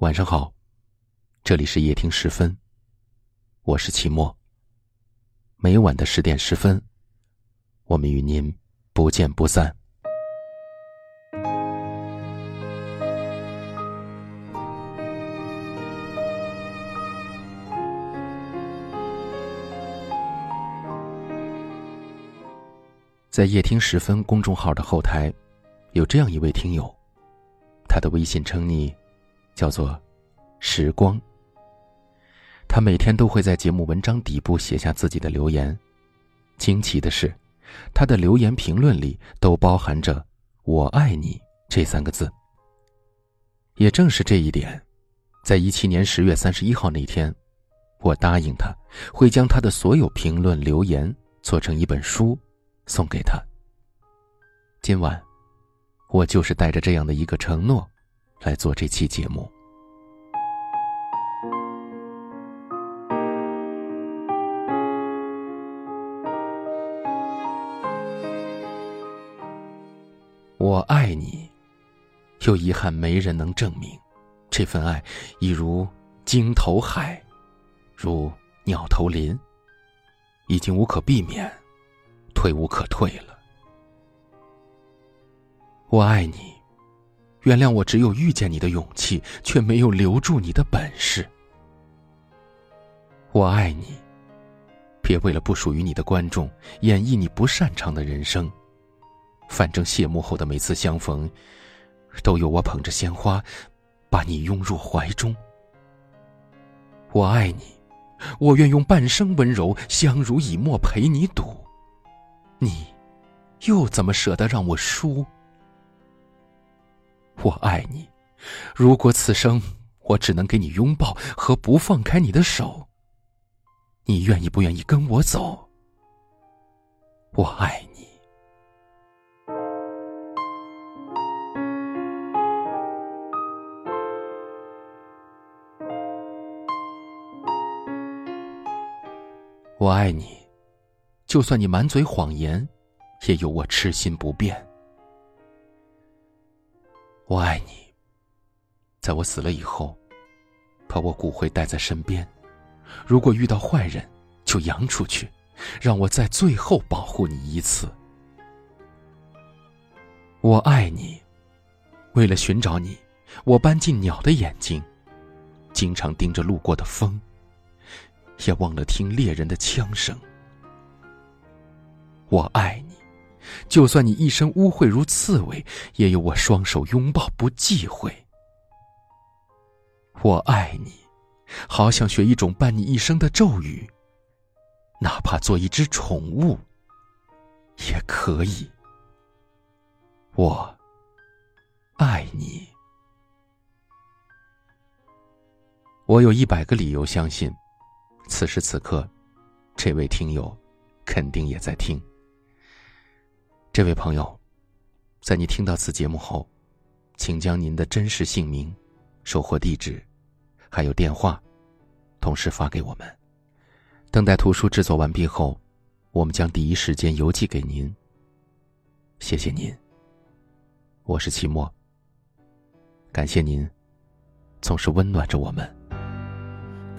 晚上好，这里是夜听十分，我是齐墨。每晚的十点十分，我们与您不见不散。在夜听十分公众号的后台，有这样一位听友，他的微信称昵。叫做“时光”。他每天都会在节目文章底部写下自己的留言。惊奇的是，他的留言评论里都包含着“我爱你”这三个字。也正是这一点，在一七年十月三十一号那天，我答应他会将他的所有评论留言做成一本书，送给他。今晚，我就是带着这样的一个承诺。来做这期节目。爱你，又遗憾没人能证明，这份爱已如鲸投海，如鸟投林，已经无可避免，退无可退了。我爱你。原谅我，只有遇见你的勇气，却没有留住你的本事。我爱你，别为了不属于你的观众演绎你不擅长的人生。反正谢幕后的每次相逢，都有我捧着鲜花，把你拥入怀中。我爱你，我愿用半生温柔相濡以沫陪你赌。你，又怎么舍得让我输？我爱你，如果此生我只能给你拥抱和不放开你的手，你愿意不愿意跟我走？我爱你，我爱你，就算你满嘴谎言，也有我痴心不变。我爱你，在我死了以后，把我骨灰带在身边。如果遇到坏人，就扬出去，让我在最后保护你一次。我爱你，为了寻找你，我搬进鸟的眼睛，经常盯着路过的风，也忘了听猎人的枪声。我爱你。就算你一身污秽如刺猬，也有我双手拥抱不忌讳。我爱你，好想学一种伴你一生的咒语，哪怕做一只宠物也可以。我爱你，我有一百个理由相信，此时此刻，这位听友肯定也在听。这位朋友，在你听到此节目后，请将您的真实姓名、收货地址，还有电话，同时发给我们。等待图书制作完毕后，我们将第一时间邮寄给您。谢谢您，我是齐墨。感谢您，总是温暖着我们。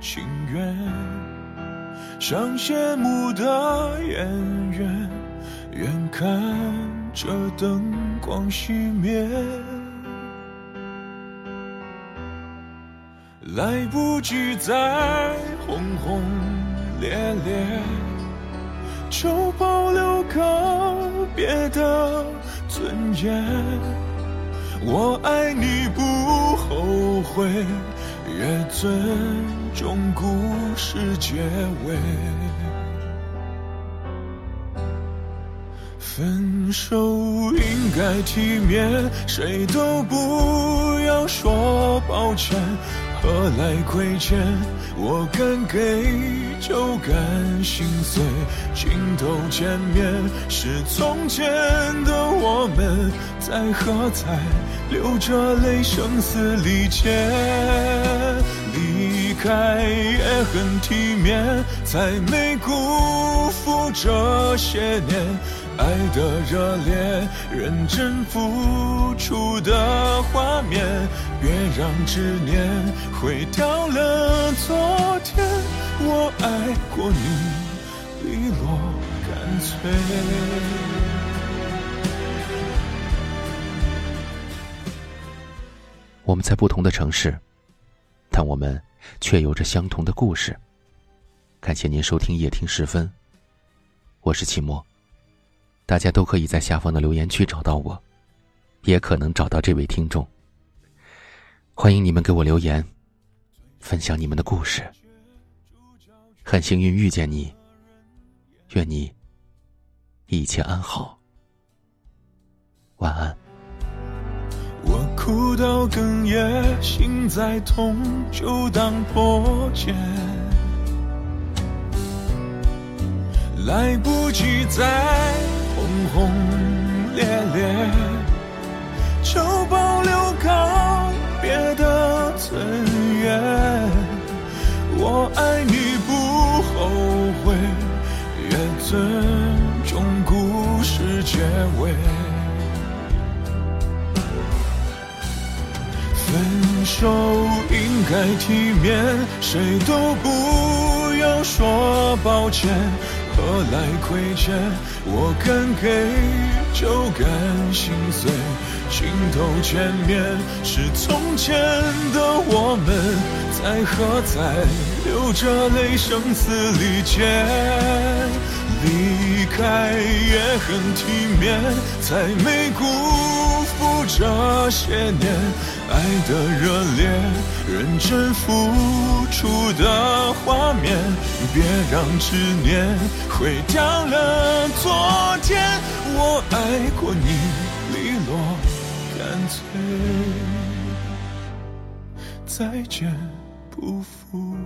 情愿。像谢幕的演员，眼看着灯光熄灭。来不及再轰轰烈烈，就保留个别的尊严。我爱你不后悔，也尊重故事结尾。分手应该体面，谁都不要说抱歉。何来亏欠？我敢给就敢心碎。镜头前面是从前的我们，在何在流着泪声嘶力竭？开也很体面，才没辜负这些年。爱的热烈，认真付出的画面，别让执念毁掉了昨天。我爱过你，利落干脆。我们在不同的城市，但我们却有着相同的故事。感谢您收听夜听时分，我是齐墨。大家都可以在下方的留言区找到我，也可能找到这位听众。欢迎你们给我留言，分享你们的故事。很幸运遇见你，愿你一切安好，晚安。哭到哽咽，心再痛就当破茧，来不及再。轰轰烈烈，就保留告别的尊严。我爱你不后悔，也尊重故事结尾。分手应该体面，谁都不要说抱歉。何来亏欠？我敢给就敢心碎。镜头前面是从前的我们，在何在流着泪声嘶力竭？离开也很体面，才没辜负这些年爱的热烈，认真付出的画面，别让执念毁掉了昨天。我爱过你，利落干脆，再见不负